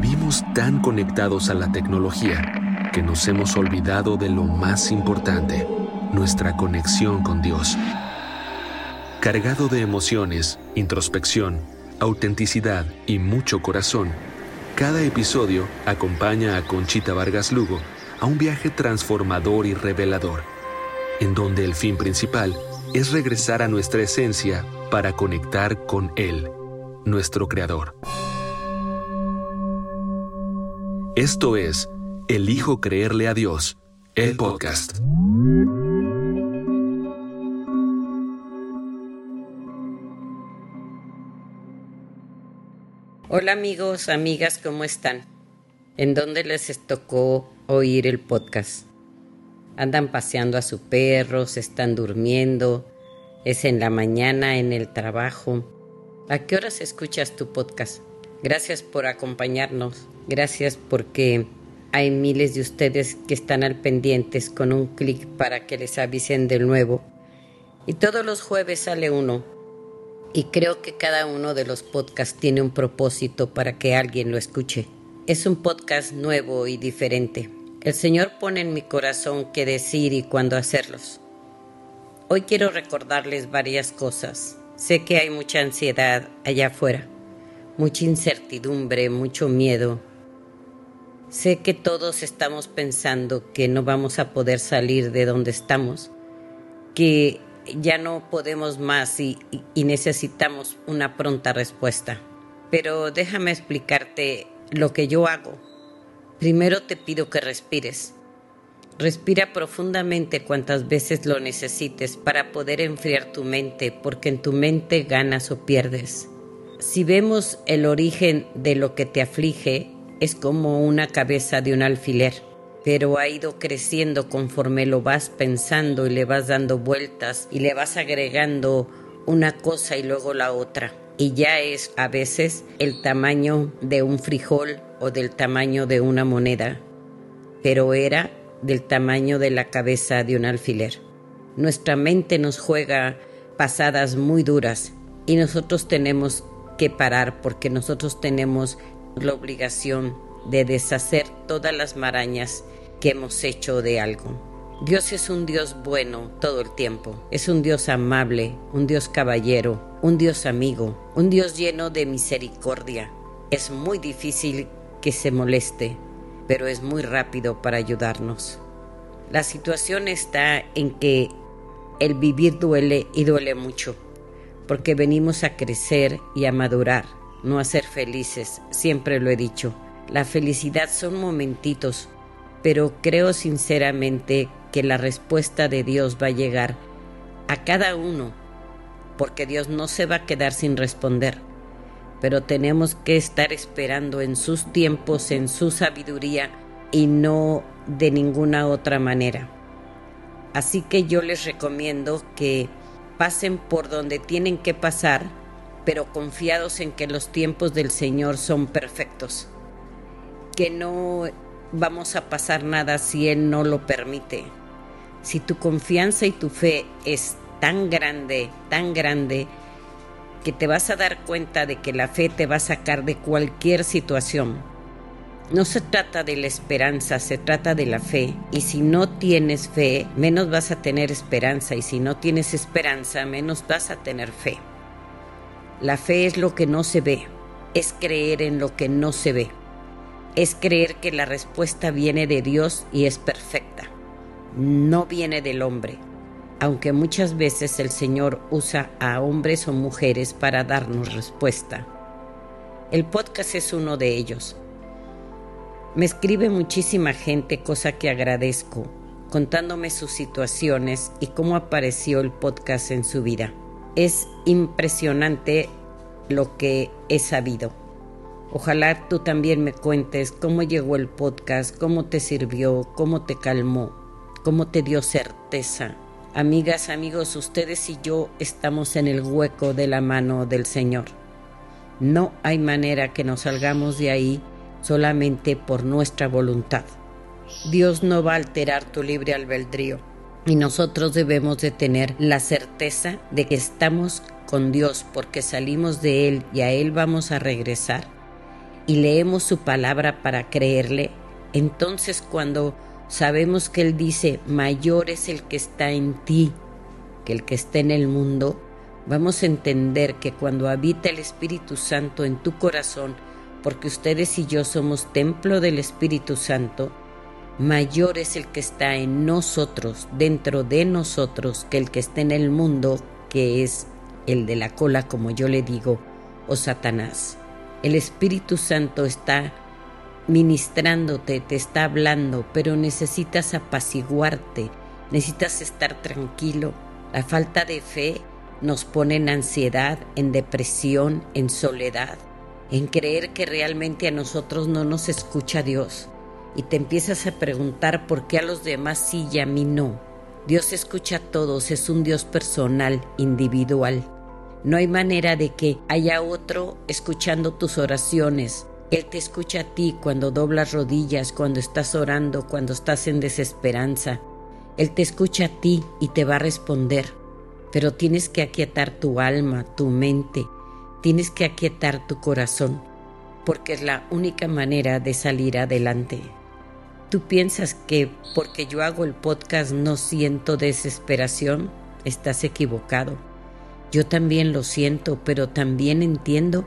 Vivimos tan conectados a la tecnología que nos hemos olvidado de lo más importante, nuestra conexión con Dios. Cargado de emociones, introspección, autenticidad y mucho corazón, cada episodio acompaña a Conchita Vargas Lugo a un viaje transformador y revelador, en donde el fin principal es regresar a nuestra esencia para conectar con Él, nuestro Creador. Esto es Elijo creerle a Dios, el podcast. Hola amigos, amigas, ¿cómo están? ¿En dónde les tocó oír el podcast? Andan paseando a su perro, se están durmiendo, es en la mañana, en el trabajo. ¿A qué horas escuchas tu podcast? Gracias por acompañarnos, gracias porque hay miles de ustedes que están al pendientes con un clic para que les avisen del nuevo. Y todos los jueves sale uno. Y creo que cada uno de los podcasts tiene un propósito para que alguien lo escuche. Es un podcast nuevo y diferente. El Señor pone en mi corazón qué decir y cuándo hacerlos. Hoy quiero recordarles varias cosas. Sé que hay mucha ansiedad allá afuera, mucha incertidumbre, mucho miedo. Sé que todos estamos pensando que no vamos a poder salir de donde estamos, que ya no podemos más y, necesitamos una pronta respuesta. Pero déjame explicarte lo que yo hago Primero te pido que respires. Respira profundamente cuantas veces lo necesites para poder enfriar tu mente, porque en tu mente ganas o pierdes. Si vemos el origen de lo que te aflige, es como una cabeza de un alfiler, pero ha ido creciendo conforme lo vas pensando y le vas dando vueltas y le vas agregando una cosa y luego la otra. Y ya es a veces el tamaño de un frijol o del tamaño de una moneda, pero era del tamaño de la cabeza de un alfiler. Nuestra mente nos juega pasadas muy duras y nosotros tenemos que parar porque nosotros tenemos la obligación de deshacer todas las marañas que hemos hecho de algo. Dios es un Dios bueno todo el tiempo, es un Dios amable, un Dios caballero, un Dios amigo, un Dios lleno de misericordia. Es muy difícil que se moleste, pero es muy rápido para ayudarnos. La situación está en que el vivir duele y duele mucho, porque venimos a crecer y a madurar, no a ser felices, siempre lo he dicho. La felicidad son momentitos, pero creo sinceramente que la respuesta de Dios va a llegar a cada uno, porque Dios no se va a quedar sin responder pero tenemos que estar esperando en sus tiempos, en su sabiduría y no de ninguna otra manera. Así que yo les recomiendo que pasen por donde tienen que pasar, pero confiados en que los tiempos del Señor son perfectos, que no vamos a pasar nada si Él no lo permite. Si tu confianza y tu fe es tan grande, tan grande, que te vas a dar cuenta de que la fe te va a sacar de cualquier situación. No se trata de la esperanza, se trata de la fe. Y si no tienes fe, menos vas a tener esperanza. Y si no tienes esperanza, menos vas a tener fe. La fe es lo que no se ve, es creer en lo que no se ve. Es creer que la respuesta viene de Dios y es perfecta. No viene del hombre aunque muchas veces el Señor usa a hombres o mujeres para darnos respuesta. El podcast es uno de ellos. Me escribe muchísima gente, cosa que agradezco, contándome sus situaciones y cómo apareció el podcast en su vida. Es impresionante lo que he sabido. Ojalá tú también me cuentes cómo llegó el podcast, cómo te sirvió, cómo te calmó, cómo te dio certeza, Amigas, amigos, ustedes y yo estamos en el hueco de la mano del Señor. No hay manera que nos salgamos de ahí solamente por nuestra voluntad. Dios no va a alterar tu libre albedrío y nosotros debemos de tener la certeza de que estamos con Dios porque salimos de Él y a Él vamos a regresar. y leemos su palabra para creerle, entonces cuando sabemos que Él dice, mayor es el que está en ti que el que está en el mundo, vamos a entender que cuando habita el Espíritu Santo en tu corazón, porque ustedes y yo somos templo del Espíritu Santo, mayor es el que está en nosotros, dentro de nosotros, que el que está en el mundo, que es el de la cola, como yo le digo, o Satanás. El Espíritu Santo está ministrándote, te está hablando, pero necesitas apaciguarte, necesitas estar tranquilo. La falta de fe nos pone en ansiedad, en depresión, en soledad, en creer que realmente a nosotros no nos escucha Dios. Y te empiezas a preguntar por qué a los demás sí y a mí no. Dios escucha a todos, es un Dios personal, individual. No hay manera de que haya otro escuchando tus oraciones. Él te escucha a ti cuando doblas rodillas, cuando estás orando, cuando estás en desesperanza. Él te escucha a ti y te va a responder. Pero tienes que aquietar tu alma, tu mente, tienes que aquietar tu corazón, porque es la única manera de salir adelante. Tú piensas que porque yo hago el podcast no siento desesperación, estás equivocado. Yo también lo siento, pero también entiendo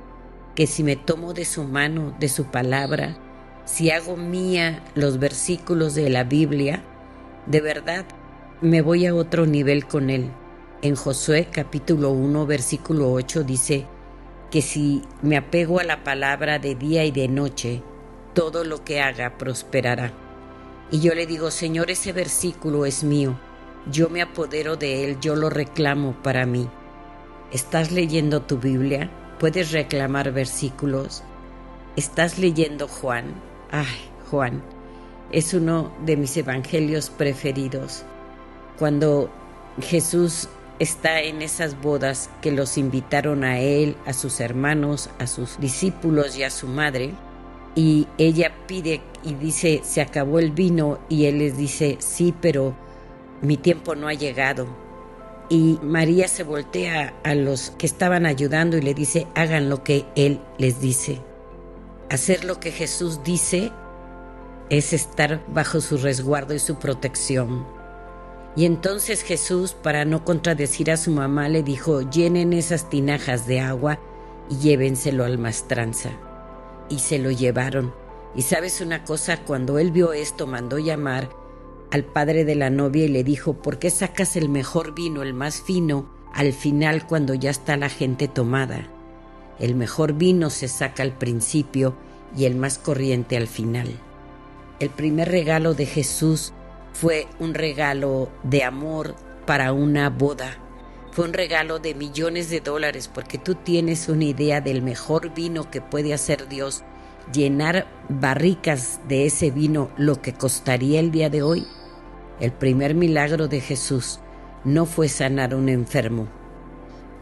que si me tomo de su mano, de su palabra, si hago mía los versículos de la Biblia, de verdad me voy a otro nivel con él. En Josué capítulo 1 versículo 8 dice que si me apego a la palabra de día y de noche, todo lo que haga prosperará. Y yo le digo, Señor, ese versículo es mío, yo me apodero de él, yo lo reclamo para mí. ¿Estás leyendo tu Biblia? ¿Puedes reclamar versículos? ¿Estás leyendo Juan? Ay, Juan, es uno de mis evangelios preferidos. Cuando Jesús está en esas bodas que los invitaron a él, a sus hermanos, a sus discípulos y a su madre, y ella pide y dice, se acabó el vino, y él les dice, sí, pero mi tiempo no ha llegado. Y María se voltea a los que estaban ayudando y le dice, hagan lo que él les dice. Hacer lo que Jesús dice es estar bajo su resguardo y su protección. Y entonces Jesús, para no contradecir a su mamá, le dijo, llenen esas tinajas de agua y llévenselo al mastranza. Y se lo llevaron. Y sabes una cosa, cuando él vio esto, mandó llamar al padre de la novia y le dijo, ¿por qué sacas el mejor vino, el más fino, al final cuando ya está la gente tomada? El mejor vino se saca al principio y el más corriente al final. El primer regalo de Jesús fue un regalo de amor para una boda. Fue un regalo de millones de dólares porque tú tienes una idea del mejor vino que puede hacer Dios. Llenar barricas de ese vino lo que costaría el día de hoy. El primer milagro de Jesús no fue sanar a un enfermo.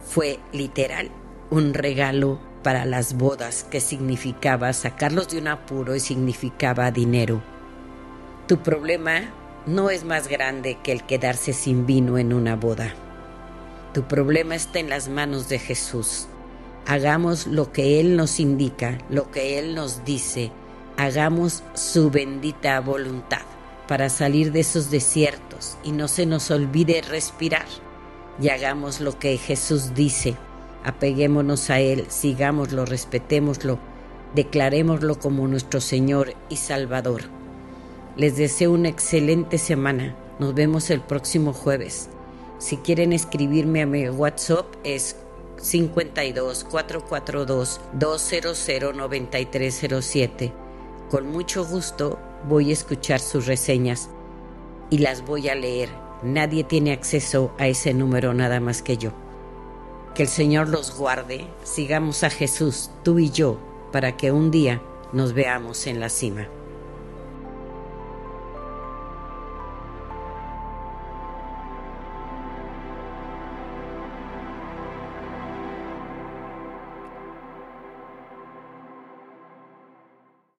Fue literal un regalo para las bodas que significaba sacarlos de un apuro y significaba dinero. Tu problema no es más grande que el quedarse sin vino en una boda. Tu problema está en las manos de Jesús. Hagamos lo que Él nos indica, lo que Él nos dice. Hagamos su bendita voluntad para salir de esos desiertos y no se nos olvide respirar. Y hagamos lo que Jesús dice. Apeguémonos a Él, sigámoslo, respetémoslo, declarémoslo como nuestro Señor y Salvador. Les deseo una excelente semana. Nos vemos el próximo jueves. Si quieren escribirme a mi WhatsApp es 52 442 200 9307. Con mucho gusto voy a escuchar sus reseñas y las voy a leer. Nadie tiene acceso a ese número nada más que yo. Que el Señor los guarde. Sigamos a Jesús, tú y yo, para que un día nos veamos en la cima.